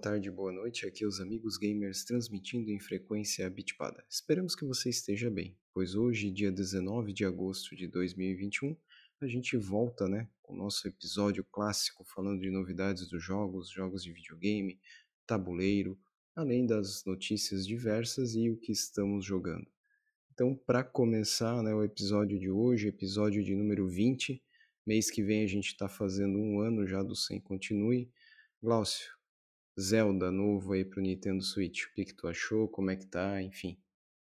tarde, boa noite. Aqui é os amigos gamers transmitindo em frequência bitpada. Esperamos que você esteja bem, pois hoje, dia 19 de agosto de 2021, a gente volta, né, com o nosso episódio clássico falando de novidades dos jogos, jogos de videogame, tabuleiro, além das notícias diversas e o que estamos jogando. Então, para começar, né, o episódio de hoje, episódio de número 20, mês que vem a gente está fazendo um ano já do Sem Continue. Glaucio, Zelda novo aí pro Nintendo Switch. O que, que tu achou? Como é que tá? Enfim.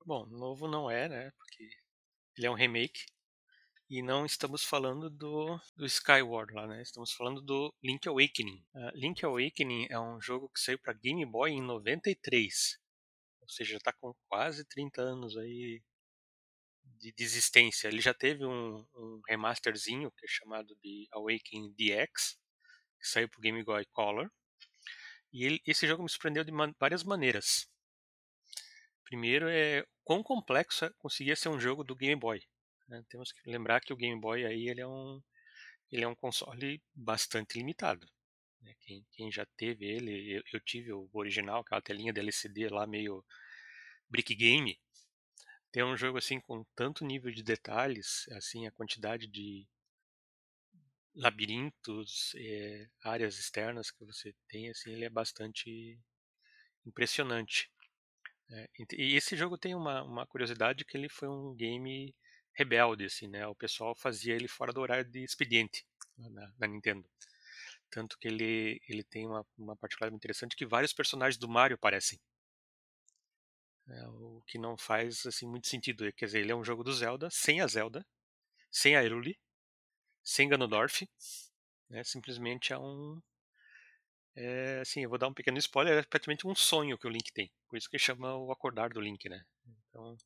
Bom, novo não é, né? Porque ele é um remake. E não estamos falando do, do Skyward lá, né? Estamos falando do Link Awakening. Uh, Link Awakening é um jogo que saiu para Game Boy em 93. Ou seja, já está com quase 30 anos aí de, de existência. Ele já teve um, um remasterzinho que é chamado de Awakening DX, que saiu para Game Boy Color. E ele, esse jogo me surpreendeu de man várias maneiras. Primeiro é quão complexo é conseguia ser um jogo do Game Boy. Né? Temos que lembrar que o Game Boy aí ele é um ele é um console bastante limitado. Né? Quem, quem, já teve ele, eu, eu, tive o original, aquela telinha de LCD lá meio brick game. Tem um jogo assim com tanto nível de detalhes, assim a quantidade de labirintos, é, áreas externas que você tem, assim, ele é bastante impressionante. É, e esse jogo tem uma, uma curiosidade que ele foi um game rebelde, assim, né? O pessoal fazia ele fora do horário de expediente na, na Nintendo. Tanto que ele, ele tem uma, uma particularidade interessante que vários personagens do Mario aparecem. É, o que não faz assim muito sentido. Quer dizer, ele é um jogo do Zelda, sem a Zelda, sem a Iruli, sem Ganondorf. Né? Simplesmente é um. É, assim, eu vou dar um pequeno spoiler, é praticamente um sonho que o Link tem. Por isso que chama o acordar do Link, né? Então,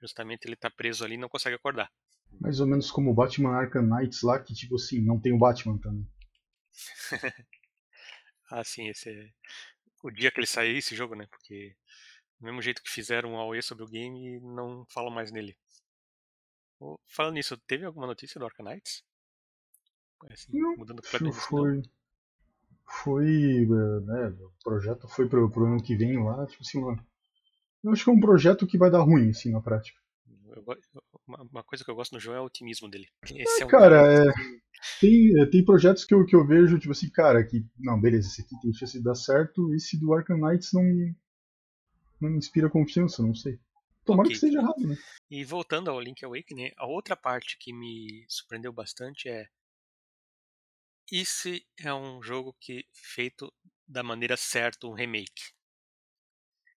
justamente ele tá preso ali e não consegue acordar. Mais ou menos como o Batman Arkham Knights lá, que tipo assim, não tem o Batman também. ah, sim, esse é o dia que ele sair esse jogo, né? Porque do mesmo jeito que fizeram um AOE sobre o game, não falam mais nele. Falando nisso, teve alguma notícia do Arkham Knights? Assim, não, mudando foi, foi, eh, né, o projeto foi pro, pro ano que vem lá, tipo assim, uma, eu acho que é um projeto que vai dar ruim, assim, na prática. Eu, uma, uma, coisa que eu gosto no jogo é o otimismo dele. É, é um cara, é, tem, tem projetos que eu, que eu vejo, tipo assim, cara, que, não, beleza, esse aqui tem chance de dar certo, esse do Arkham Knights não me, não me inspira confiança, não sei. Tomara okay. que seja errado, né? E voltando ao Link Awakening, a outra parte que me surpreendeu bastante é esse é um jogo que feito da maneira certa, um remake.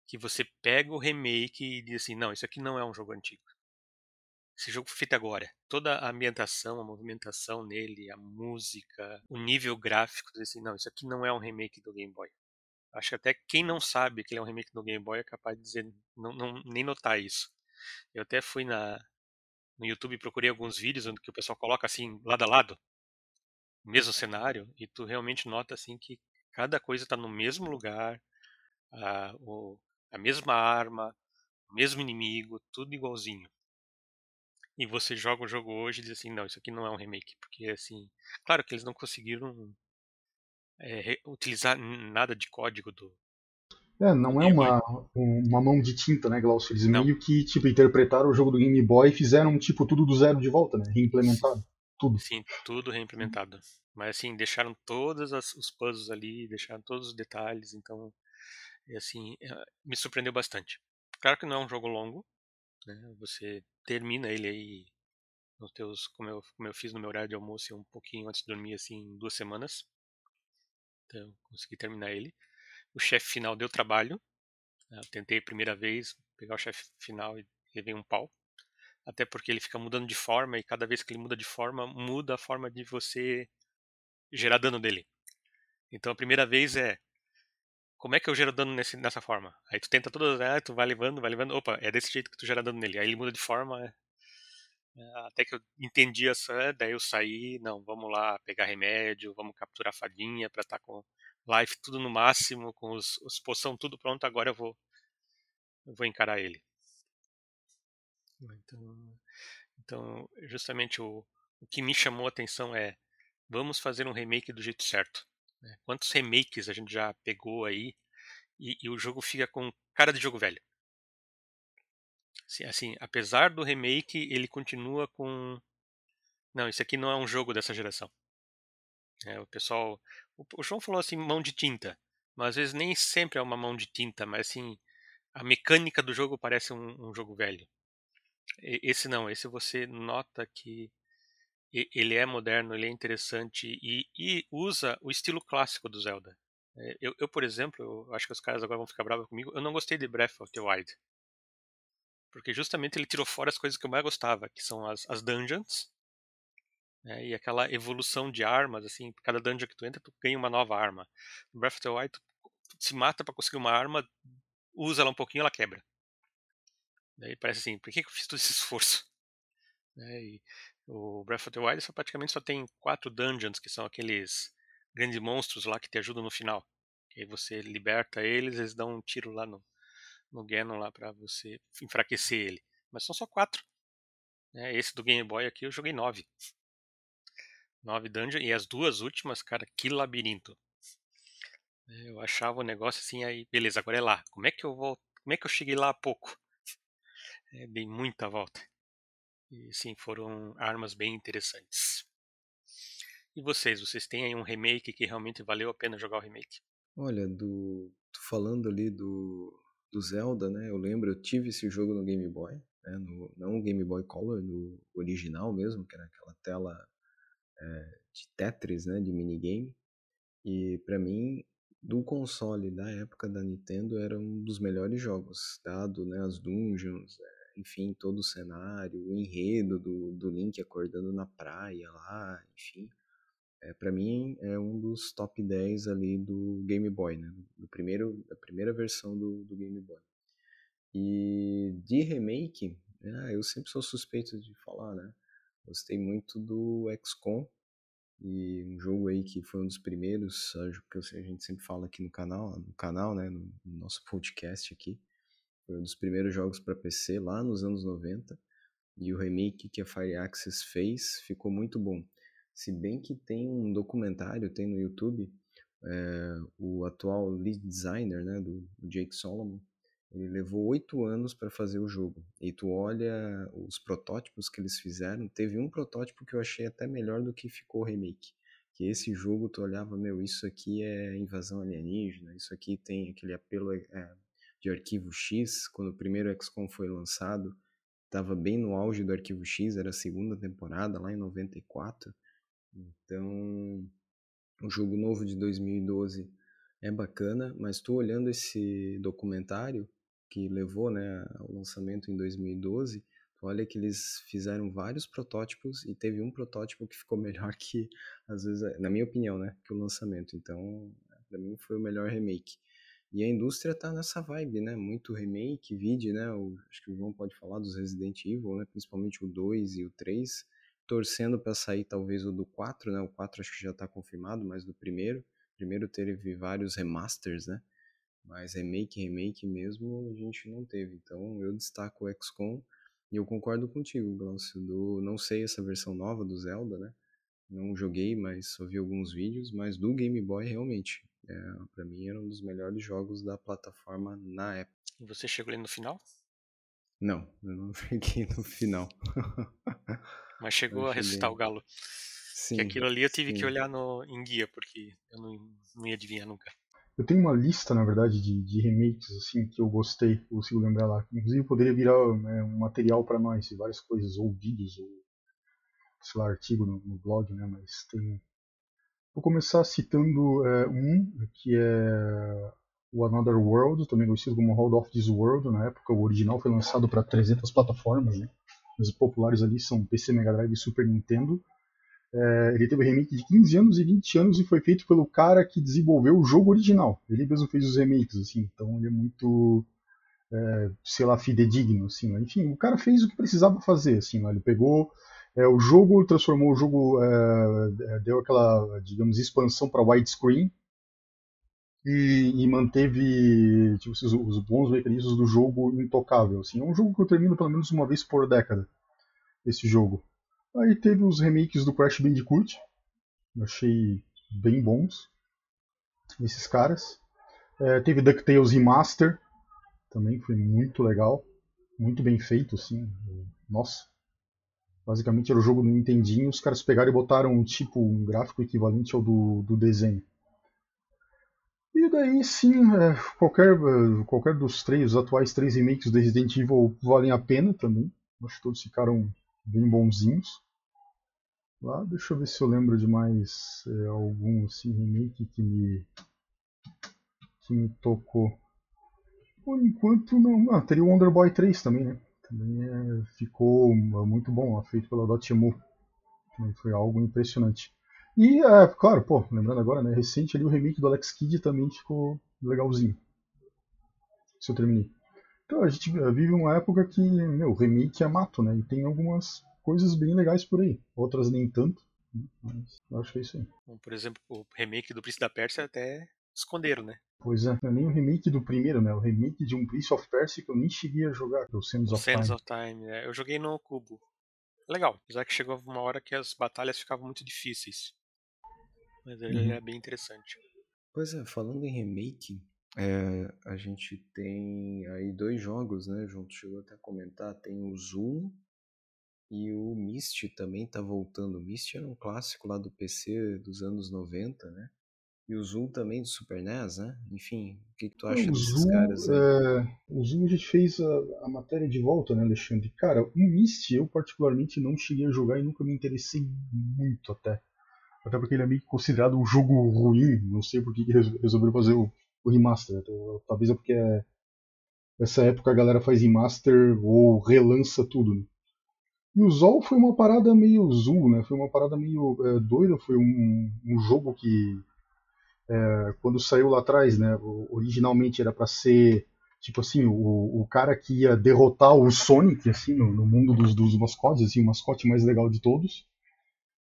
Que você pega o remake e diz assim, não, isso aqui não é um jogo antigo. Esse jogo foi feito agora. Toda a ambientação, a movimentação nele, a música, o nível gráfico, diz assim, não, isso aqui não é um remake do Game Boy. Acho que até quem não sabe que ele é um remake do Game Boy é capaz de dizer, não, não nem notar isso. Eu até fui na, no YouTube e procurei alguns vídeos onde o pessoal coloca assim, lado a lado, mesmo cenário e tu realmente nota assim que cada coisa está no mesmo lugar, a, o, a mesma arma, o mesmo inimigo, tudo igualzinho. E você joga o jogo hoje e diz assim, não, isso aqui não é um remake, porque assim, claro que eles não conseguiram é, utilizar nada de código do. É, não é uma, uma mão de tinta, né, Glaucio? Eles não. meio que tipo, interpretaram o jogo do Game Boy e fizeram tipo tudo do zero de volta, né? Reimplementado. Tudo. Sim, tudo reimplementado. Mas assim, deixaram todos os puzzles ali, deixaram todos os detalhes, então assim, eh, me surpreendeu bastante. Claro que não é um jogo longo, né? Você termina ele aí nos teus, como eu, como eu fiz no meu horário de almoço um pouquinho antes de dormir assim, em duas semanas. Então, consegui terminar ele. O chefe final deu trabalho. Né? Eu tentei a primeira vez pegar o chefe final e levei um pau até porque ele fica mudando de forma e cada vez que ele muda de forma, muda a forma de você gerar dano dele. Então a primeira vez é como é que eu gero dano nesse, nessa forma? Aí tu tenta todas, ah, tu vai levando, vai levando, opa, é desse jeito que tu gera dano nele. Aí ele muda de forma, é, é até que eu entendi essa, daí eu saí, não, vamos lá pegar remédio, vamos capturar fadinha para estar tá com life tudo no máximo, com os, os poção tudo pronto, agora eu vou eu vou encarar ele. Então, então justamente o, o que me chamou a atenção é vamos fazer um remake do jeito certo. Né? Quantos remakes a gente já pegou aí e, e o jogo fica com cara de jogo velho. Assim, assim, apesar do remake, ele continua com. Não, isso aqui não é um jogo dessa geração. É, o pessoal. O, o João falou assim, mão de tinta. Mas às vezes nem sempre é uma mão de tinta, mas assim, a mecânica do jogo parece um, um jogo velho. Esse não, esse você nota que ele é moderno, ele é interessante e, e usa o estilo clássico do Zelda. É, eu, eu, por exemplo, eu acho que os caras agora vão ficar bravos comigo, eu não gostei de Breath of the Wild. Porque justamente ele tirou fora as coisas que eu mais gostava, que são as, as dungeons, né, e aquela evolução de armas, assim, cada dungeon que tu entra, tu ganha uma nova arma. No Breath of the Wild, tu, tu se mata para conseguir uma arma, usa ela um pouquinho ela quebra. Daí parece assim, por que, eu fiz todo esse esforço? É, o Breath of the Wild só, praticamente só tem quatro dungeons, que são aqueles grandes monstros lá que te ajudam no final. E aí você liberta eles, eles dão um tiro lá no, no Ganon lá para você enfraquecer ele. Mas são só quatro. É, esse do Game Boy aqui eu joguei nove. Nove dungeons. E as duas últimas, cara, que labirinto. Eu achava o negócio assim, aí, beleza, agora é lá. Como é que eu vou. Como é que eu cheguei lá há pouco? É, dei muita volta. E sim, foram armas bem interessantes. E vocês, vocês têm aí um remake que realmente valeu a pena jogar o remake? Olha, do. Falando ali do do Zelda, né? Eu lembro, eu tive esse jogo no Game Boy, né? no, não o Game Boy Color, no original mesmo, que era aquela tela é, de Tetris, né? De minigame. E para mim, do console da época da Nintendo, era um dos melhores jogos, dado né, as dungeons, é, enfim, todo o cenário, o enredo do, do Link acordando na praia lá, enfim. É, para mim é um dos top 10 ali do Game Boy, né? Do primeiro, da primeira versão do, do Game Boy. E de remake, ah, eu sempre sou suspeito de falar, né? Gostei muito do XCOM, e um jogo aí que foi um dos primeiros, que a gente sempre fala aqui no canal, no canal, né, no nosso podcast aqui. Foi um dos primeiros jogos para PC lá nos anos 90. E o remake que a Fireaxis fez ficou muito bom. Se bem que tem um documentário, tem no YouTube, é, o atual lead designer, né, do, do Jake Solomon, ele levou oito anos para fazer o jogo. E tu olha os protótipos que eles fizeram, teve um protótipo que eu achei até melhor do que ficou o remake. Que esse jogo tu olhava, meu, isso aqui é invasão alienígena, isso aqui tem aquele apelo é, de arquivo X. Quando o primeiro XCOM foi lançado, estava bem no auge do arquivo X, era a segunda temporada, lá em 94. Então, o jogo novo de 2012 é bacana, mas estou olhando esse documentário que levou né, ao lançamento em 2012. Olha que eles fizeram vários protótipos e teve um protótipo que ficou melhor que, às vezes, na minha opinião, né, que o lançamento. Então, para mim foi o melhor remake. E a indústria tá nessa vibe, né? Muito remake, vide, né? O, acho que o João pode falar dos Resident Evil, né? Principalmente o 2 e o 3 torcendo para sair talvez o do 4, né? O 4 acho que já está confirmado, mas do primeiro. Primeiro teve vários remasters, né? Mas remake, remake mesmo a gente não teve. Então eu destaco o XCOM e eu concordo contigo, Glaucio. Do, não sei essa versão nova do Zelda, né? Não joguei, mas só vi alguns vídeos. Mas do Game Boy, realmente, é, para mim era um dos melhores jogos da plataforma na época. E você chegou ali no final? Não, eu não cheguei no final. Mas chegou a ressuscitar o galo. Sim, que aquilo ali eu tive sim. que olhar no, em guia, porque eu não, não ia adivinhar nunca. Eu tenho uma lista, na verdade, de, de remakes assim que eu gostei, eu consigo lembrar lá. Inclusive poderia virar né, um material para nós, várias coisas, ou vídeos, ou sei lá, artigo no, no blog, né? Mas tem. Vou começar citando é, um que é o Another World, também conhecido como Hold of This World. Na época, o original foi lançado para 300 plataformas, né? Os populares ali são PC, Mega Drive e Super Nintendo. É, ele teve remake de 15 anos e 20 anos e foi feito pelo cara que desenvolveu o jogo original. Ele mesmo fez os remakes, assim, então ele é muito, é, sei lá, fidedigno, assim. Né? Enfim, o cara fez o que precisava fazer, assim. Né? Ele pegou é, o jogo, transformou o jogo, é, é, deu aquela, digamos, expansão para widescreen e, e, manteve tipo, os, os, bons mecanismos do jogo intocável. Assim. É um jogo que eu termino pelo menos uma vez por década, esse jogo. Aí teve os remakes do Crash Bandicoot, eu achei bem bons, esses caras. É, teve DuckTales Remaster, também foi muito legal, muito bem feito, assim. Nossa. Basicamente era o jogo do Nintendinho, os caras pegaram e botaram um tipo, um gráfico equivalente ao do, do desenho. E daí sim, é, qualquer, qualquer dos três, os atuais três remakes do Resident Evil valem a pena também. Acho que todos ficaram bem bonzinhos. Lá, deixa eu ver se eu lembro de mais é, algum assim, remake que me, que me tocou. Por enquanto não. Ah, teria o Wonder Boy 3 também, né? Também é, ficou muito bom, feito pela Dotemu. Foi algo impressionante. E, é, claro, pô, lembrando agora, né, recente ali o remake do Alex Kidd também ficou legalzinho. Se eu terminei. Então a gente vive uma época que, meu, remake é mato, né? E tem algumas coisas bem legais por aí. Outras nem tanto. Né, mas eu acho que é isso aí. Por exemplo, o remake do Príncipe da Pérsia até esconderam, né? Pois é, não é nem o remake do primeiro, né? O remake de um Prince of Persia que eu nem cheguei a jogar, que é o Sands of Sands Time. of Time, é. Eu joguei no cubo. Legal, apesar que chegou uma hora que as batalhas ficavam muito difíceis. Mas ele Uhum. é bem interessante. Pois é, falando em remake, é, a gente tem aí dois jogos, né? Junto chegou até a comentar, tem o Zoom e o Myst também tá voltando. O Myst era um clássico lá do PC dos anos 90, né? E o Zoom também do Super NES, né? Enfim, o que, que tu acha o desses Zoom, caras é, o Zoom a gente fez a, a matéria de volta, né, Alexandre? Cara, o Myst eu particularmente não cheguei a jogar e nunca me interessei muito até. Até porque ele é meio que considerado um jogo ruim, não sei por que que resol- resolveram fazer o, o remaster. Até- Talvez é porque é, essa época a galera faz remaster ou relança tudo, né? E o Zol foi uma parada meio Zul, né? Foi uma parada meio é, doida, foi um, um jogo que é, quando saiu lá atrás, né? Originalmente era pra ser tipo assim, o, o cara que ia derrotar o Sonic assim no, no mundo dos, dos mascotes, assim, o mascote mais legal de todos.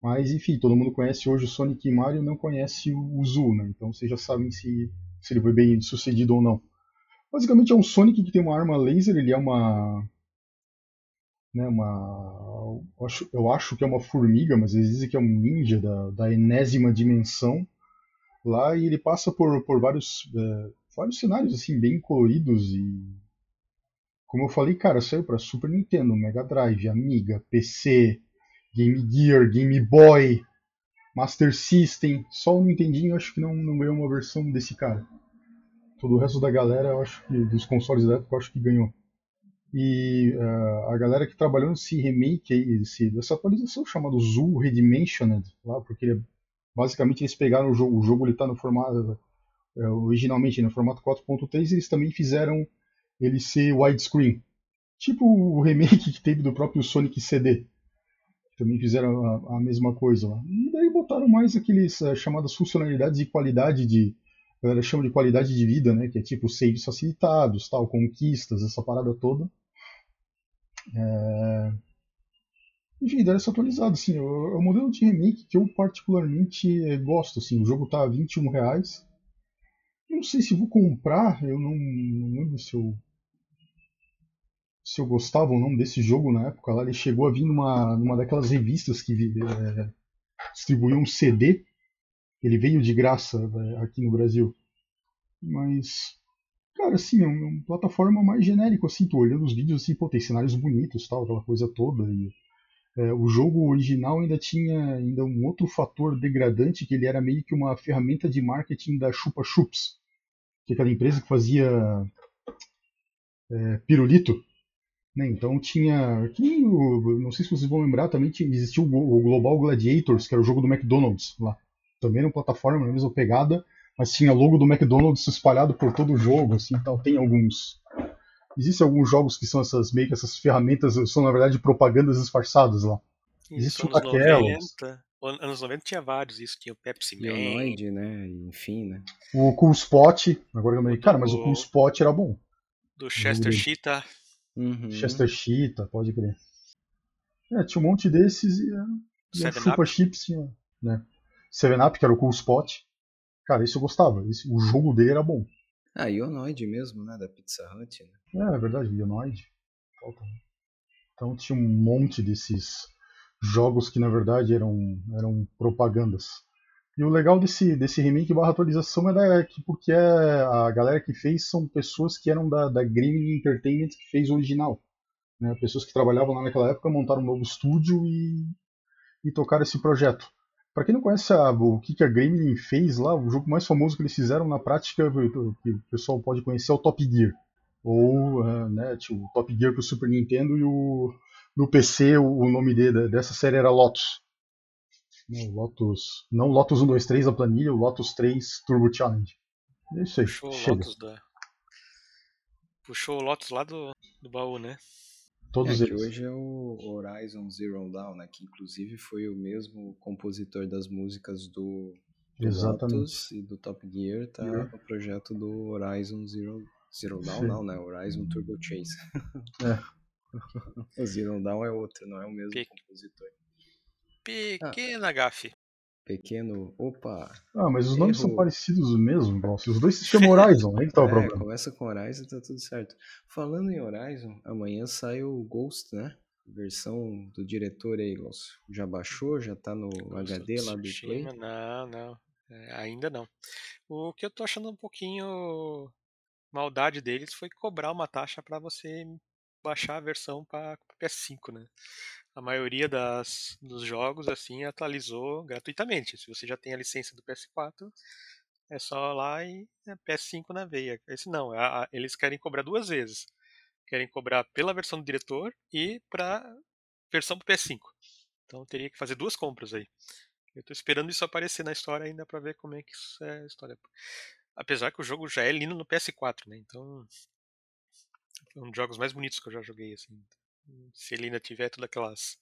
Mas enfim, todo mundo conhece hoje o Sonic e Mario, não conhece o, Zul, né? Então vocês já sabem se, se ele foi bem sucedido ou não. Basicamente é um Sonic que tem uma arma laser, ele é uma né, uma eu acho, eu acho que é uma formiga, mas eles dizem que é um ninja da, da enésima dimensão lá e ele passa por, por vários é, vários cenários assim bem coloridos e como eu falei, cara, saiu para Super Nintendo, Mega Drive, Amiga, PC, Game Gear, Game Boy, Master System. Só o Nintendinho acho que não, não ganhou uma versão desse cara. Todo o resto da galera, eu acho que dos consoles da época, eu acho que ganhou. E uh, a galera que trabalhou nesse remake aí, esse, dessa atualização chamada Zoo Redimensioned, lá, porque ele, basicamente eles pegaram o jogo, o jogo ele tá no formato, uh, originalmente no formato 4.3, eles também fizeram ele ser widescreen. Tipo o remake que teve do próprio Sonic CD. Também fizeram a, a mesma coisa lá. E daí botaram mais aqueles uh, chamadas funcionalidades e qualidade de. A galera chama de qualidade de vida, né? Que é tipo saves facilitados, tal, conquistas, essa parada toda. É... Enfim, deram essa atualizada, assim, é o modelo de remake que eu particularmente é, gosto, assim, o jogo tá a 21 reais. Não sei se vou comprar, eu não, não lembro se eu se eu gostava ou não desse jogo na época lá, ele chegou a vir numa, numa daquelas revistas que é, distribuíam um CD. Ele veio de graça é, aqui no Brasil. Mas, cara, assim, é uma, uma plataforma mais genérica, assim, tô olhando os vídeos, assim, pô, tem cenários bonitos, tal, aquela coisa toda. E, é, o jogo original ainda tinha ainda um outro fator degradante, que ele era meio que uma ferramenta de marketing da Chupa Chups, que é aquela empresa que fazia é, pirulito. Né? Então tinha. Que, não sei se vocês vão lembrar, também tinha, existia o, Global Gladiators, que era o jogo do McDonald's lá. Também era uma plataforma, na mesma pegada, mas tinha logo do McDonald's espalhado por todo o jogo, assim, tal. Tem alguns. Existem alguns jogos que são essas meio que essas ferramentas, são na verdade propagandas disfarçadas lá. Existe um daquelas. 90, anos 90 tinha vários, isso tinha o Pepsi Man. Leonoid, né? Enfim, né? O Cool Spot, agora eu me cara, mas o Cool Spot era bom. Do Chester Cheetah. Uhum. Chester Cheetah, pode crer. É, tinha um monte desses e, e a Chupa Chips tinha, né? Seven Up, que era o Cool Spot. Cara, isso eu gostava. Esse, o jogo dele era bom. Ah, Ionoid mesmo, né? Da Pizza Hut, né? É, é verdade, Ionoid. Então tinha um monte desses jogos que na verdade eram, eram propagandas. E o legal desse, desse remake barra atualização é da, que, porque é, a galera que fez são pessoas que eram da, da Gremlin Entertainment que fez o original. Né? Pessoas que trabalhavam lá naquela época montaram um novo estúdio e, e tocaram esse projeto. Para quem não conhece a, o que, que a Gremlin fez lá, o jogo mais famoso que eles fizeram na prática, que o pessoal pode conhecer, é o Top Gear. Ou uh, né, tipo, o Top Gear para o Super Nintendo e o, no PC o, o nome de, dessa série era Lotus. Não, Lotus. Não Lotus 1, 2, 3 a planilha, o Lotus 3 Turbo Challenge. É isso aí. Puxou o chega. Lotus da. Puxou o Lotus lá do, do baú, né? Todos é, que eles. hoje é o Horizon Zero Dawn, né? Que inclusive foi o mesmo compositor das músicas do, do Exatamente. Lotus e do Top Gear, tá Gear. no projeto do Horizon Zero, Zero Dawn, Sim. não, né? Horizon Turbo Chase. É. o Zero Dawn é outro, não é o mesmo Pe- compositor. Pequena gafe. Pequeno. Opa! Ah, mas os nomes são Erro. parecidos mesmo, Glaucio. Os dois se chamam Horizon, aí que tá o É, problema. começa com Horizon tá tudo certo. Falando em Horizon, amanhã sai o Ghost, né? Versão do diretor aí, Glaucio. Já baixou? Já tá no HD lá do Play? Não, não. É, ainda não. O que eu tô achando um pouquinho maldade deles foi cobrar uma taxa para você baixar a versão para PS5, né? A maioria das, dos jogos assim atualizou gratuitamente. Se você já tem a licença do PS4, é só lá e é PS5 na veia. Esse não, a- a- eles querem cobrar duas vezes. Querem cobrar pela versão do diretor e para versão pro PS5. Então teria que fazer duas compras aí. Eu tô esperando isso aparecer na história ainda pra ver como é que isso é a história. Apesar que o jogo já é lindo no PS4, né? Então é um dos jogos mais bonitos que eu já joguei assim. Se ele ainda tiver todos aquelas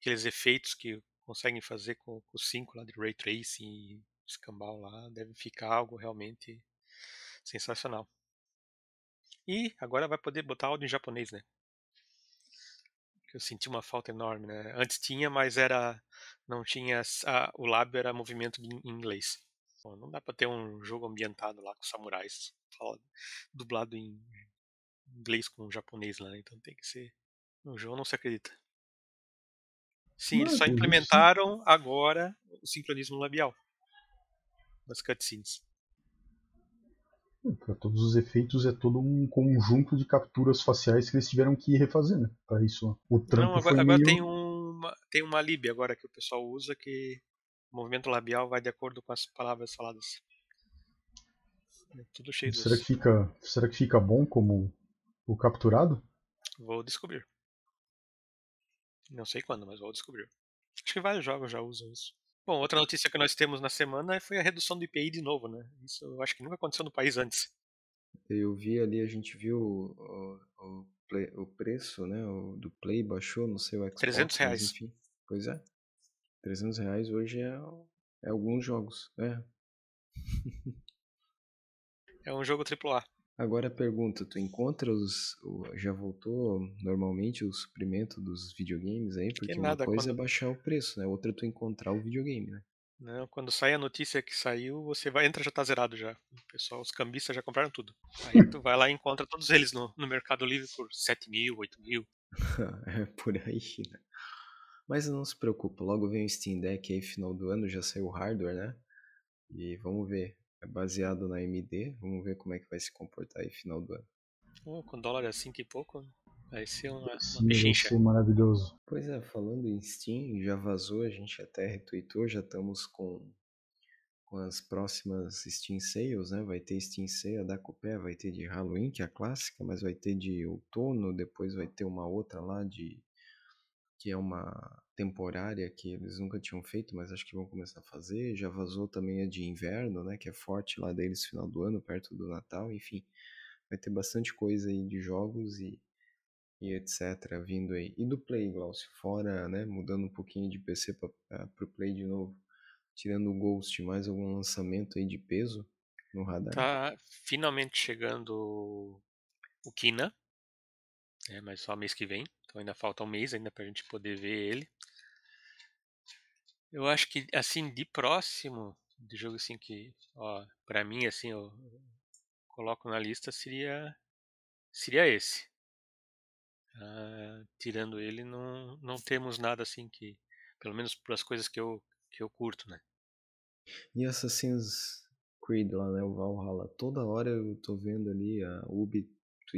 aqueles efeitos que conseguem fazer com, com o 5 lá de ray tracing e escambau lá, deve ficar algo realmente sensacional. E agora vai poder botar áudio em japonês, né? Eu senti uma falta enorme, né? Antes tinha, mas era não tinha a- o lábio era movimento em inglês. Pô, não dá pra ter um jogo ambientado lá com samurais, dublado em inglês com japonês lá, né? então tem que ser. No jogo não se acredita. Sim, eles Não, só sim. implementaram agora o sincronismo labial das cutscenes. Para todos os efeitos é todo um conjunto de capturas faciais que eles tiveram que refazer, né? Para isso, o trampo Não, foi agora, agora meio... tem uma tem uma lib agora que o pessoal usa que o movimento labial vai de acordo com as palavras faladas. É tudo cheio Será que fica, será que fica bom como o capturado? Vou descobrir. Não sei quando, mas vou descobrir. Acho que vários jogos já usam isso. Bom, outra notícia que nós temos na semana foi a redução do IPI de novo, né? Isso eu acho que nunca aconteceu no país antes. Eu vi ali, a gente viu o, o, play- o preço, né? O, do Play baixou, não sei o Xbox. 300 mas reais. enfim. Pois é. 300 reais hoje é, é alguns jogos. É. É um jogo AAA. Agora a pergunta, tu encontra os. já voltou normalmente o suprimento dos videogames aí? Porque uma nada, coisa é quando- baixar o preço, né? Outra é tu encontrar o videogame, né? Não, quando sai a notícia que saiu, você vai entra já tá zerado já. O pessoal, os cambistas já compraram tudo. Aí tu vai lá e encontra todos eles no, no Mercado Livre por 7 mil, 8 mil. é por aí, né? Mas não se preocupa, logo vem o Steam Deck aí, final do ano, já saiu o hardware, né? E vamos ver. É baseado na AMD, vamos ver como é que vai se comportar aí final do ano. Pô, com dólar a 5 e pouco, vai ser uma, uma Sim, vai pechincha. ser maravilhoso. Pois é, falando em Steam, já vazou, a gente até retweetou, já estamos com, com as próximas Steam Sales, né? Vai ter Steam Sale da Copé, vai ter de Halloween, que é a clássica, mas vai ter de outono, depois vai ter uma outra lá de que é uma temporária que eles nunca tinham feito, mas acho que vão começar a fazer. Já vazou também a de inverno, né? Que é forte lá deles final do ano, perto do Natal, enfim. Vai ter bastante coisa aí de jogos e, e etc. vindo aí. E do Play, Glaucio, fora, né? Mudando um pouquinho de PC para o Play de novo, tirando o Ghost, mais algum lançamento aí de peso no radar? Tá finalmente chegando o Kina, né, mas só mês que vem, então ainda falta um mês ainda pra gente poder ver ele. Eu acho que assim de próximo de jogo assim que, ó, para mim assim eu coloco na lista seria seria esse. Ah, tirando ele não não temos nada assim que pelo menos para as coisas que eu que eu curto, né? E Assassin's Creed lá, né? O Valhalla. Toda hora eu tô vendo ali a Ubi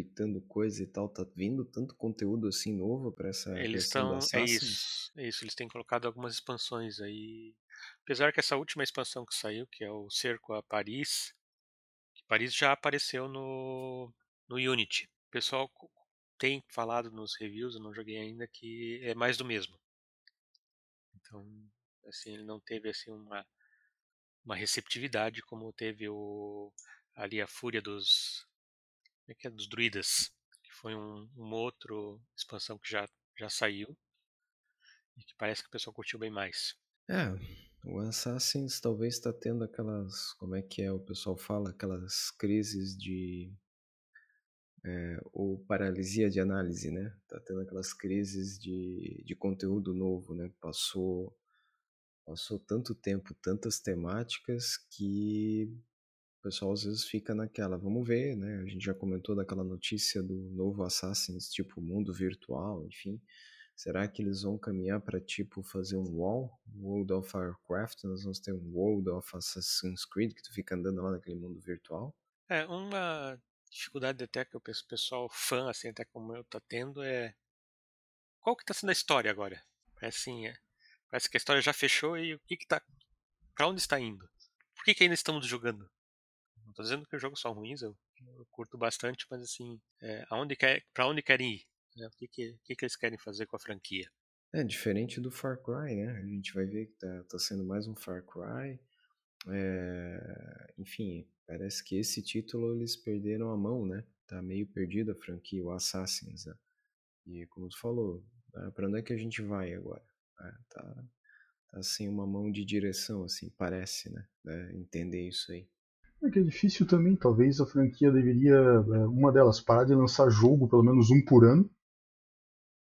tweetando coisa e tal. Tá vindo tanto conteúdo assim novo pra essa Eles versão estão. É isso. É isso. Eles têm colocado algumas expansões aí. Apesar que essa última expansão que saiu, que é o Cerco a Paris, Paris já apareceu no, no Unity. O pessoal tem falado nos reviews, eu não joguei ainda, que é mais do mesmo. Então, assim, ele não teve assim uma, uma receptividade como teve o ali a Fúria dos é que é? dos druidas, que foi um, uma outra expansão que já já saiu e que parece que o pessoal curtiu bem mais. É, o Assassins talvez tá tendo aquelas. Como é que é? O pessoal fala? Aquelas crises de. É, ou paralisia de análise, né? Tá tendo aquelas crises de, de conteúdo novo, né? Passou, passou tanto tempo, tantas temáticas que o pessoal às vezes fica naquela. Vamos ver, né? A gente já comentou daquela notícia do novo Assassins, tipo mundo virtual, enfim. Será que eles vão caminhar para tipo fazer um wall, World of Warcraft? Nós vamos ter um World of Assassin's Creed que tu fica andando lá naquele mundo virtual? É, uma dificuldade até que o pes- pessoal fã, assim, até como eu, tá tendo é. Qual que tá sendo a história agora? Parece assim, é, parece que a história já fechou e o que que tá. Pra onde está indo? Por que, que ainda estamos jogando? Tô dizendo que os jogos são ruins, eu, eu curto bastante, mas assim, é, aonde quer, pra onde querem ir? né? O que que, que que eles querem fazer com a franquia? É diferente do Far Cry, né? A gente vai ver que tá, tá sendo mais um Far Cry. É, enfim, parece que esse título eles perderam a mão, né? Tá meio perdido a franquia, o Assassins. Né? E como tu falou, ah, pra onde é que a gente vai agora? Ah, tá, tá sem uma mão de direção, assim, parece, né? É, entender isso aí. É que é difícil também, talvez a franquia deveria, é, uma delas, parar de lançar jogo, pelo menos um por ano.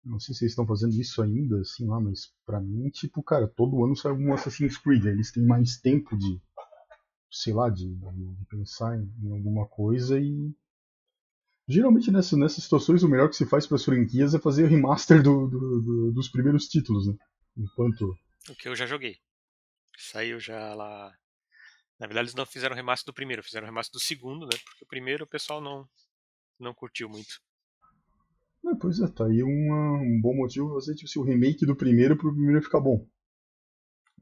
Não sei se eles estão fazendo isso ainda, assim lá, mas pra mim, tipo, cara, todo ano sai um Assassin's Creed. aí Eles têm mais tempo de, sei lá, de, de pensar em, em alguma coisa e. Geralmente nessa, nessas situações o melhor que se faz para as franquias é fazer o remaster do, do- do- dos primeiros títulos, né? Enquanto. O que eu já joguei. Saiu já lá. Na verdade, eles não fizeram remaster do primeiro, fizeram remaster do segundo, né? Porque o primeiro o pessoal não, não curtiu muito. É, pois é, tá aí uma- um bom motivo pra fazer tipo, assim, o remake do primeiro pro primeiro ficar bom.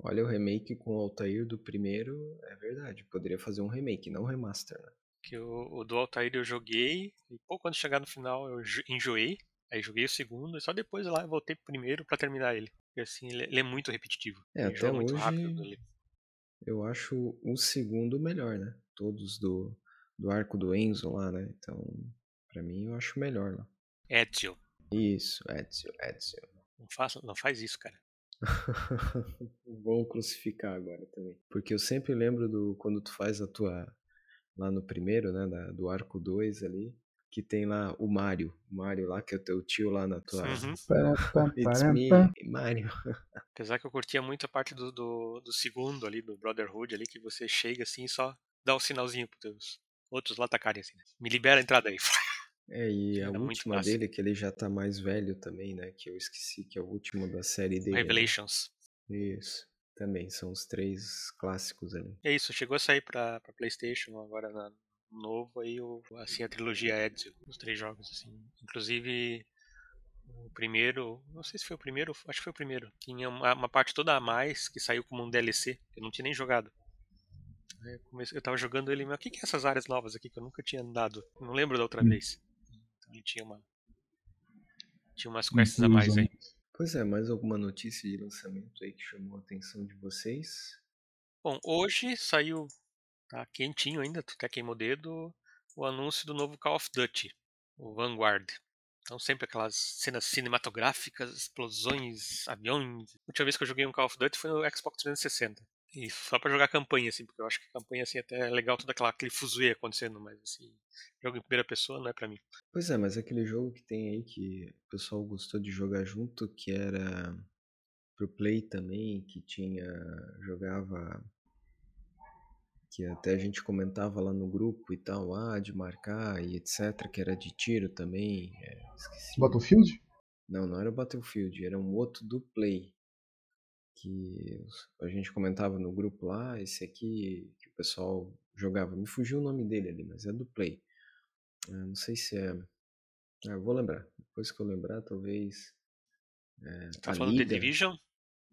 Olha, o remake com o Altair do primeiro, é verdade. Poderia fazer um remake, não um remaster, né? Que o, o do Altair eu joguei, e pouco quando chegar no final eu jo- enjoei. Aí joguei o segundo, e só depois lá eu voltei pro primeiro pra terminar ele. Porque assim, ele, ele é muito repetitivo. É, Ele até joga muito hoje- rápido. Ele... Eu acho o segundo melhor, né? Todos do, do arco do Enzo lá, né? Então, pra mim, eu acho melhor lá. Ezio. Isso, Ezio, Ezio. Não, faça, não faz isso, cara. Vão crucificar agora também. Porque eu sempre lembro do quando tu faz a tua. Lá no primeiro, né? da- do arco 2 ali. Que tem lá o Mario. O Mario lá, que é o teu tio lá na tua. Uhum. It's me. Mario. Apesar que eu curtia muito a parte do, do, do segundo ali, do Brotherhood ali, que você chega assim e só dá um sinalzinho pros teus outros lá atacarem assim. né? Me libera a entrada aí. É, e a Era muito última dele, que ele já tá mais velho também, né? Que eu esqueci, que é o último da série dele. né? Revelations. Isso. Também, são os três clássicos ali. É isso, chegou a sair pra, pra Playstation agora na, novo aí o, assim, a trilogia Ezio, os três jogos, assim. Inclusive o primeiro, não sei se foi o primeiro, acho que foi o primeiro. Tinha uma, uma parte toda a mais que saiu como um DLC, que eu não tinha nem jogado. Eu, comecei, eu tava jogando ele, mas o que, que é essas áreas novas aqui que eu nunca tinha andado? Eu não lembro da outra Hum. vez. Então ele tinha uma. Tinha umas quests a mais aí. Pois é, mais alguma notícia de lançamento aí que chamou a atenção de vocês? Bom, hoje saiu, tá quentinho ainda, até queimou o dedo, o anúncio do novo Call of Duty, o Vanguard. Então sempre aquelas cenas cinematográficas, explosões, aviões. A última vez que eu joguei um Call of Duty foi no Xbox 360. E só pra jogar campanha, assim, porque eu acho que campanha assim até é legal toda aquela aquele fuzuê acontecendo, mas assim, jogo em primeira pessoa não é pra mim. Pois é, mas aquele jogo que tem aí que o pessoal gostou de jogar junto, que era pro Play também, que tinha. jogava. Que até a gente comentava lá no grupo e tal, ah, de marcar e etc, que era de tiro também. é, esqueci. Battlefield? Não, não era o Battlefield, era um outro do Play. que a gente comentava no grupo lá, esse aqui que o pessoal jogava. Me fugiu o nome dele ali, mas é do Play. Eu não sei se é. Ah, eu vou lembrar. Depois que eu lembrar, talvez. É, tá falando de Division?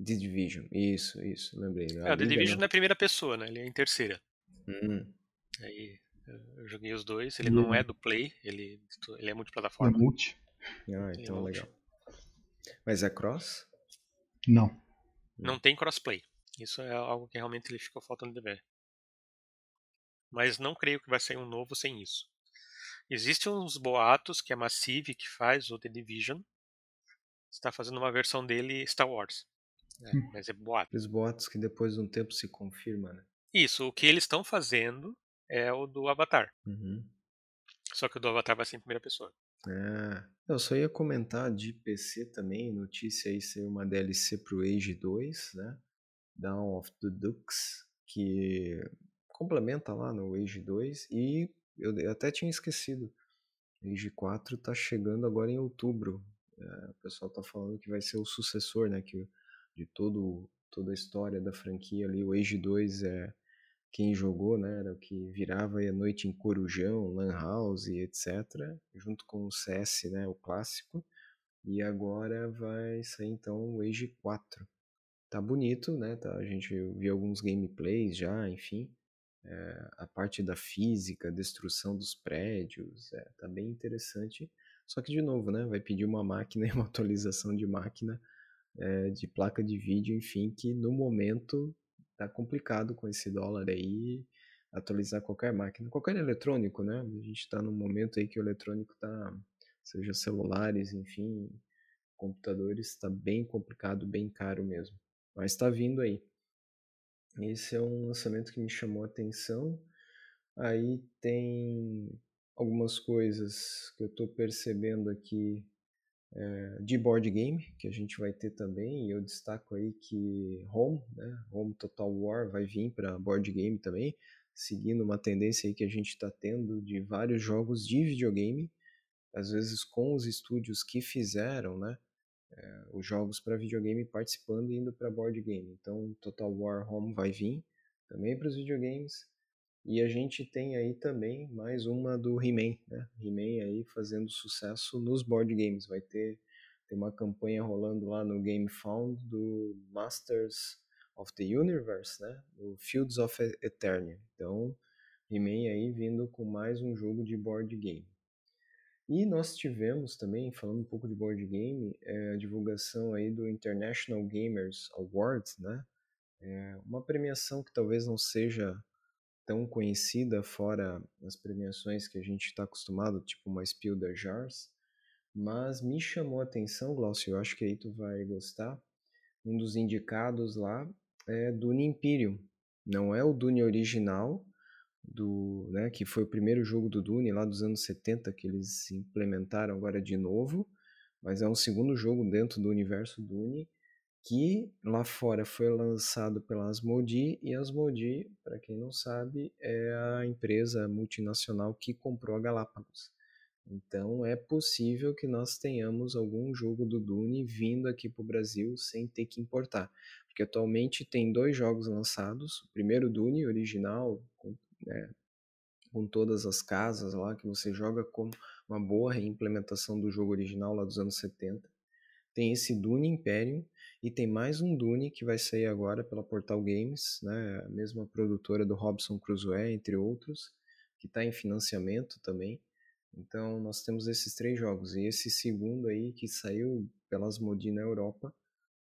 The Division, isso, isso, lembrei. A é, o The Division não é primeira pessoa, né? Ele é em terceira. Hum. Aí eu joguei os dois, ele não é do Play, ele, ele é multiplataforma. É multi. Ah, então é legal. Mas é cross? Não. Não tem crossplay. Isso é algo que realmente ele ficou faltando de ver. Mas não creio que vai sair um novo sem isso. Existem uns boatos que a Massive que faz o The Division está fazendo uma versão dele Star Wars. É, hum. mas é boato. Os boatos que depois de um tempo se confirma, né? Isso, o que eles estão fazendo é o do Avatar. Uhum. Só que o do Avatar vai ser em primeira pessoa. Ah, eu só ia comentar de PC também, notícia aí ser uma DLC pro Age 2, né? Dawn of the Dukes, que complementa lá no Age 2 e eu até tinha esquecido. Age 4 tá chegando agora em outubro. É, o pessoal tá falando que vai ser o sucessor, né? Que, de todo, toda a história da franquia ali. O Age 2 é quem jogou, né, era o que virava a noite em Corujão, Lan House, etc., junto com o CS, né, o clássico, e agora vai sair então o Age 4. Tá bonito, né, tá, a gente viu alguns gameplays já, enfim, é, a parte da física, destruição dos prédios, é, tá bem interessante, só que de novo, né, vai pedir uma máquina e uma atualização de máquina, é, de placa de vídeo, enfim, que no momento tá complicado com esse dólar aí atualizar qualquer máquina, qualquer eletrônico, né? A gente está num momento aí que o eletrônico tá, seja celulares, enfim, computadores, está bem complicado, bem caro mesmo. Mas está vindo aí. Esse é um lançamento que me chamou a atenção. Aí tem algumas coisas que eu estou percebendo aqui de board game, que a gente vai ter também, e eu destaco aí que Home, né, Home Total War vai vir para board game também, seguindo uma tendência aí que a gente está tendo de vários jogos de videogame, às vezes com os estúdios que fizeram, né, é, os jogos para videogame participando e indo para board game. Então, Total War Home vai vir também para os videogames. E a gente tem aí também mais uma do He-Man, né? He-Man aí fazendo sucesso nos board games. Vai ter, ter uma campanha rolando lá no Game Found do Masters of the Universe, né? O Fields of Eternity. Então, He-Man aí vindo com mais um jogo de board game. E nós tivemos também, falando um pouco de board game, é, a divulgação aí do International Gamers Awards, né? É uma premiação que talvez não seja tão conhecida fora as premiações que a gente está acostumado, tipo uma Spiel der Jars, mas me chamou a atenção, Glaucio, eu acho que aí tu vai gostar, um dos indicados lá é Dune Imperium. Não é o Dune original, do, né, que foi o primeiro jogo do Dune lá dos anos 70 que eles implementaram agora de novo, mas é um segundo jogo dentro do universo Dune que lá fora foi lançado pela Asmodee e a Asmodee, para quem não sabe, é a empresa multinacional que comprou a Galápagos. Então é possível que nós tenhamos algum jogo do Dune vindo aqui para o Brasil sem ter que importar, porque atualmente tem dois jogos lançados, o primeiro Dune original, com, né, com todas as casas lá que você joga com uma boa reimplementação do jogo original lá dos anos 70. Tem esse Dune Imperium e tem mais um Dune que vai sair agora pela Portal Games, né? a mesma produtora do Robson Crusoe, entre outros, que está em financiamento também. Então nós temos esses três jogos. E esse segundo aí que saiu pelas Modi na Europa,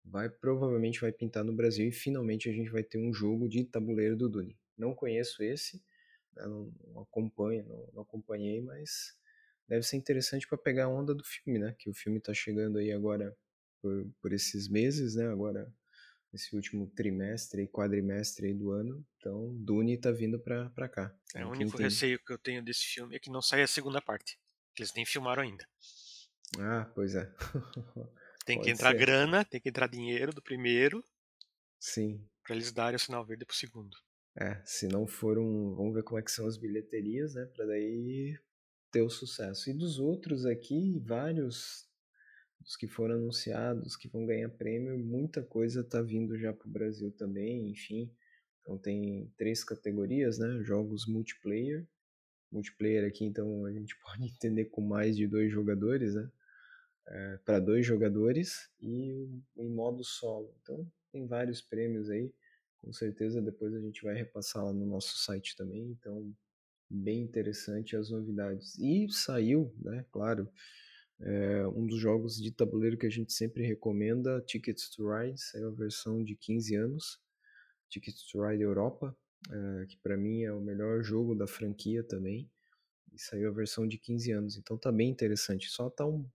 vai provavelmente vai pintar no Brasil e finalmente a gente vai ter um jogo de tabuleiro do Dune. Não conheço esse, né? não, não, acompanho, não, não acompanhei, mas deve ser interessante para pegar a onda do filme, né? Que o filme está chegando aí agora por, por esses meses, né? Agora, esse último trimestre e quadrimestre do ano. Então, Dune tá vindo pra, pra cá. É, o único receio que eu tenho desse filme é que não saia a segunda parte. Que eles nem filmaram ainda. Ah, pois é. tem que entrar ser. grana, tem que entrar dinheiro do primeiro. Sim. Pra eles darem o sinal verde pro segundo. É, se não for um. Vamos ver como é que são as bilheterias, né? Pra daí ter o sucesso. E dos outros aqui, vários os que foram anunciados, que vão ganhar prêmio, muita coisa está vindo já para o Brasil também, enfim. Então tem três categorias, né? Jogos multiplayer. Multiplayer aqui, então a gente pode entender com mais de dois jogadores, né? É, para dois jogadores e em modo solo. Então tem vários prêmios aí. Com certeza depois a gente vai repassar lá no nosso site também. Então bem interessante as novidades. E saiu, né? Claro, é um dos jogos de tabuleiro que a gente sempre recomenda, Tickets to Ride, saiu a versão de 15 anos. Tickets to Ride Europa, uh, que para mim é o melhor jogo da franquia também. E saiu a versão de 15 anos, então tá bem interessante. Só tá um,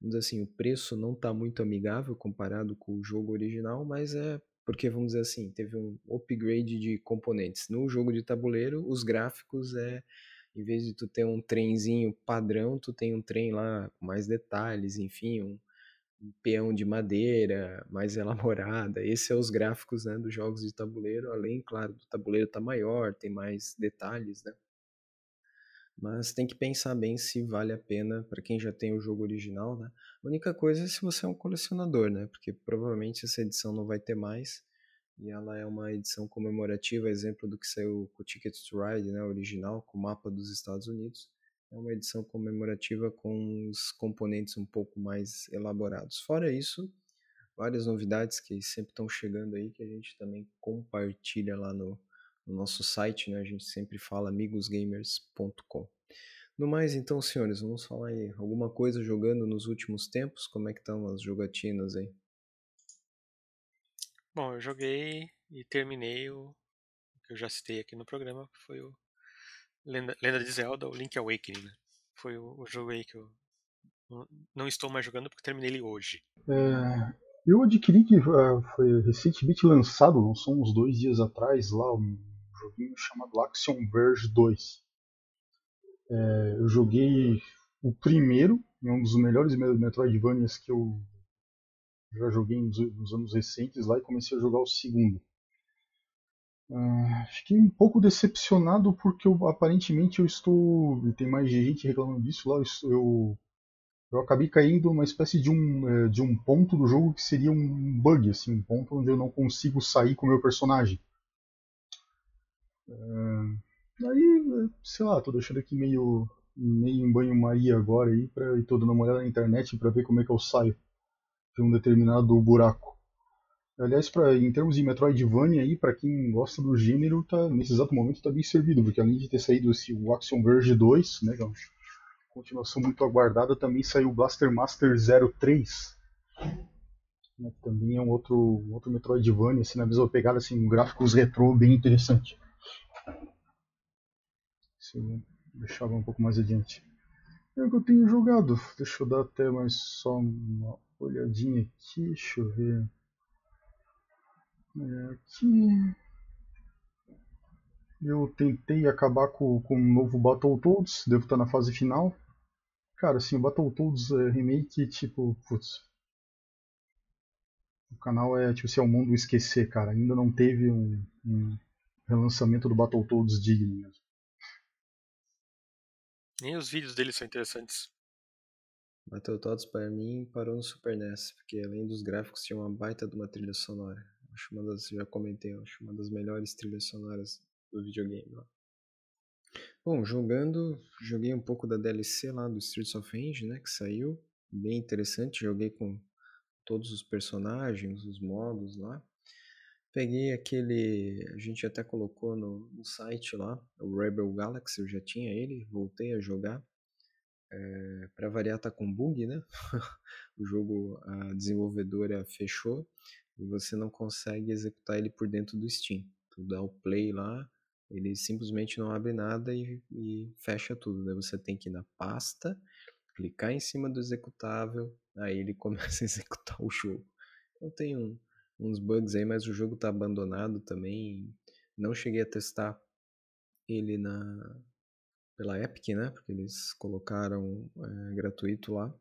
vamos dizer assim, o preço não tá muito amigável comparado com o jogo original, mas é porque vamos dizer assim, teve um upgrade de componentes. No jogo de tabuleiro, os gráficos é em vez de tu ter um trenzinho padrão, tu tem um trem lá com mais detalhes, enfim, um, um peão de madeira mais elaborada. Esses são os gráficos né, dos jogos de tabuleiro, além, claro, do tabuleiro tá maior, tem mais detalhes, né? Mas tem que pensar bem se vale a pena para quem já tem o jogo original, né? A única coisa é se você é um colecionador, né? Porque provavelmente essa edição não vai ter mais. E ela é uma edição comemorativa, exemplo do que saiu com o Ticket to Ride, né, original, com o mapa dos Estados Unidos é uma edição comemorativa com os componentes um pouco mais elaborados. Fora isso, várias novidades que sempre estão chegando aí que a gente também compartilha lá no, no nosso site, né? A gente sempre fala amigosgamers.com. No mais, então, senhores, vamos falar aí alguma coisa jogando nos últimos tempos? Como é que estão as jogatinas aí? Bom, eu joguei e terminei o que eu já citei aqui no programa, que foi o Lenda, Lenda de Zelda, o Link Awakening, né? Foi o, o, jogo aí que eu não estou mais jogando porque terminei ele hoje. É, eu adquiri que uh, foi recentemente lançado, lançou uns dois dias atrás lá, um joguinho chamado Action Verge 2. É, eu joguei o primeiro, um dos melhores Metroidvanias que eu já joguei nos, nos anos recentes lá e comecei a jogar o segundo. Uh, fiquei um pouco decepcionado porque eu, aparentemente eu estou. E tem mais gente reclamando disso lá. Eu, eu, eu acabei caindo numa espécie de um, eh, de um ponto do jogo que seria um bug, assim, um ponto onde eu não consigo sair com o meu personagem. Uh, aí, sei lá, tô deixando aqui meio, meio em banho-maria agora aí pra, e tô dando uma olhada na internet para ver como é que eu saio de um determinado buraco. Aliás, pra, em termos de Metroidvania aí, para quem gosta do gênero, tá, nesse exato momento está bem servido, porque além de ter saído esse, o Action Verge 2, né, que é uma continuação muito aguardada, também saiu o Blaster Master 03, né, que também é um outro, um outro Metroidvania, assim, na mesma pegada, assim, gráficos retrô bem interessante. Se eu deixava um pouco mais adiante. É o que eu tenho jogado. Deixa eu dar até mais só uma olhadinha aqui, deixa eu ver. É, aqui eu tentei acabar com, com um novo Battletoads, devo estar na fase final. Cara, assim, o Battletoads é, Remake, tipo, putz. O canal é, tipo, se é o mundo esquecer, cara. Ainda não teve um, um relançamento do Battletoads digno mesmo. Nem os vídeos dele são interessantes. Battletoads para mim parou no Super NES, porque além dos gráficos tinha uma baita de uma trilha sonora. Acho uma das, já comentei, acho uma das melhores trilhas sonoras do videogame. Ó. Bom, jogando, joguei um pouco da DLC lá do Streets of Rage, né, que saiu, bem interessante, joguei com todos os personagens, os modos lá. Peguei aquele, a gente até colocou no, no site lá, o Rebel Galaxy, eu já tinha ele, voltei a jogar. É, para variar tá com bug, né? o jogo, a desenvolvedora fechou e você não consegue executar ele por dentro do Steam. Tu dá o play lá, ele simplesmente não abre nada e, e fecha tudo. Daí você tem que ir na pasta, clicar em cima do executável, aí ele começa a executar o jogo. Então tem um, uns bugs aí, mas o jogo está abandonado também. Não cheguei a testar ele na pela Epic, né? Porque eles colocaram é, gratuito lá.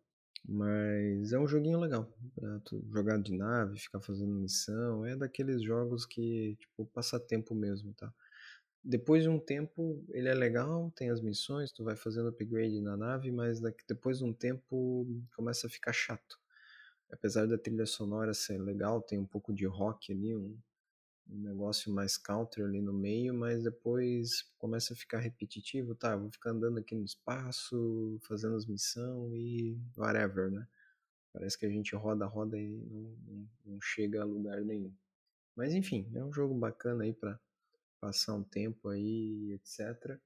Mas é um joguinho legal pra tu jogar de nave, ficar fazendo missão. É daqueles jogos que, tipo, passa tempo mesmo, tá? Depois de um tempo, ele é legal, tem as missões, tu vai fazendo upgrade na nave, mas depois de um tempo começa a ficar chato. apesar da trilha sonora ser legal, tem um pouco de rock ali, um, um negócio mais counter ali no meio, mas depois começa a ficar repetitivo, tá? Vou ficar andando aqui no espaço, fazendo as missões e whatever, né? Parece que a gente roda, roda e não, não, chega a lugar nenhum. Mas enfim, é um jogo bacana aí para passar um tempo aí, etc.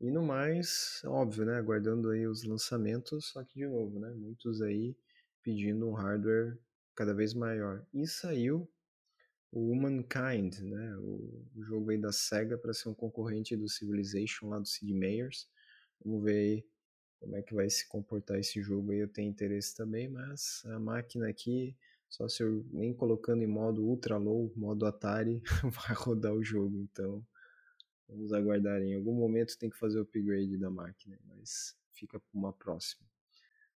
E no mais, óbvio, né? Aguardando aí os lançamentos, só que de novo, né? Muitos aí pedindo um hardware cada vez maior. E saiu o Humankind, né? O, jogo aí da SEGA para ser um concorrente do Civilization lá do Sid Meier's. Vamos ver aí como é que vai se comportar esse jogo aí. Eu tenho interesse também, mas a máquina aqui, só se eu nem colocando em modo ultra low, modo Atari, vai rodar o jogo. Então Vamos aguardar. Em algum momento tem que fazer o upgrade da máquina, mas fica para uma próxima.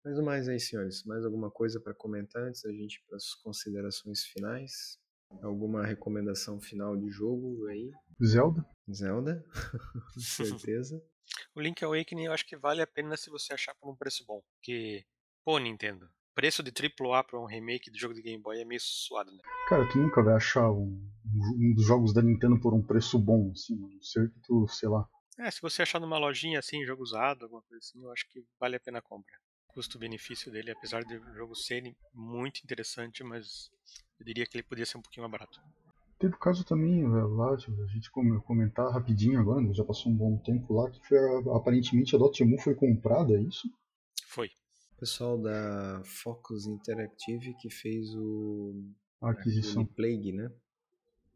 Mas o mais aí, senhores, mais alguma coisa para comentar antes da gente para as considerações finais? Alguma recomendação final de jogo aí? Zelda. Zelda, com certeza. o Link Awakening eu acho que vale a pena se você achar por um preço bom. Porque, pô, Nintendo, preço de AAA para um remake do jogo de Game Boy é meio suado, né? Cara, tu nunca vai achar um, um dos jogos da Nintendo por um preço bom, assim, a não ser que tu, sei lá. É, se você achar numa lojinha assim, jogo usado, alguma coisa assim, eu acho que vale a pena a compra. Custo-benefício dele, apesar de o jogo ser muito interessante, mas eu diria que ele podia ser um pouquinho mais barato. Teve o caso também, né, lá, tipo, a gente comentar rapidinho agora, né, já passou um bom tempo lá, que foi aparentemente a Dotemu foi comprada, é isso? Foi. O pessoal da Focus Interactive que fez o a aquisição Plague, né?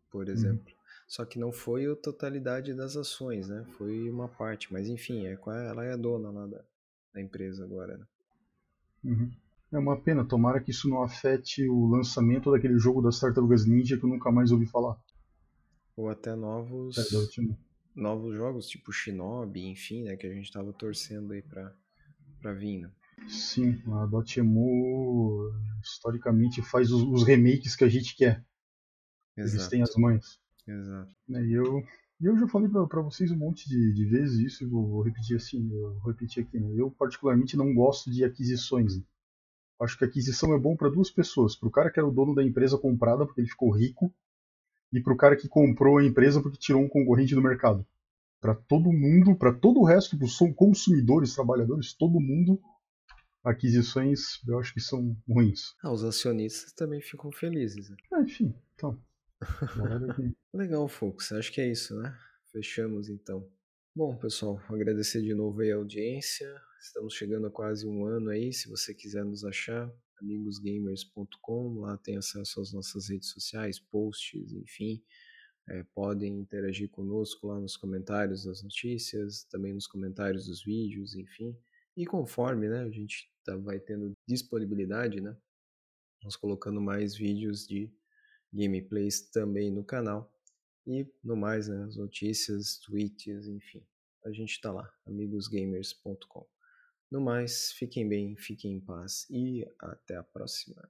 Por uhum. exemplo. Uhum. Só que não foi a totalidade das ações, né? Foi uma parte, mas enfim, é, ela é a dona lá da, da empresa agora, né? Uhum. É uma pena, tomara que isso não afete o lançamento daquele jogo das Tartarugas Ninja que eu nunca mais ouvi falar. Ou até novos é, novos jogos, tipo Shinobi, enfim, né, que a gente tava torcendo aí pra, pra vir, né? Sim, a Dotemu historicamente faz os, os, remakes que a gente quer. Exato. Eles têm as mães. Exato. Né, e eu, eu já falei para vocês um monte de, de vezes isso e vou, vou, repetir assim, eu vou repetir aqui. Né? Eu particularmente não gosto de aquisições. Acho que aquisição é bom para duas pessoas. Para o cara que era o dono da empresa comprada porque ele ficou rico e para o cara que comprou a empresa porque tirou um concorrente do mercado. Para todo mundo, para todo o resto, para os consumidores, trabalhadores, todo mundo aquisições eu acho que são ruins. Ah, os acionistas também ficam felizes. Né? Ah, enfim, então. Legal, Fux. Acho que é isso, né? Fechamos então. Bom, pessoal, agradecer de novo aí a audiência. Estamos chegando a quase um ano aí. Se você quiser nos achar, amigosgamers.com, lá tem acesso às nossas redes sociais, posts, enfim. É, podem interagir conosco lá nos comentários das notícias, também nos comentários dos vídeos, enfim. E conforme né, a gente tá, vai tendo disponibilidade, né, nós colocando mais vídeos de gameplays também no canal. E no mais, né, as notícias, tweets, enfim. A gente está lá, amigosgamers.com. No mais, fiquem bem, fiquem em paz e até a próxima.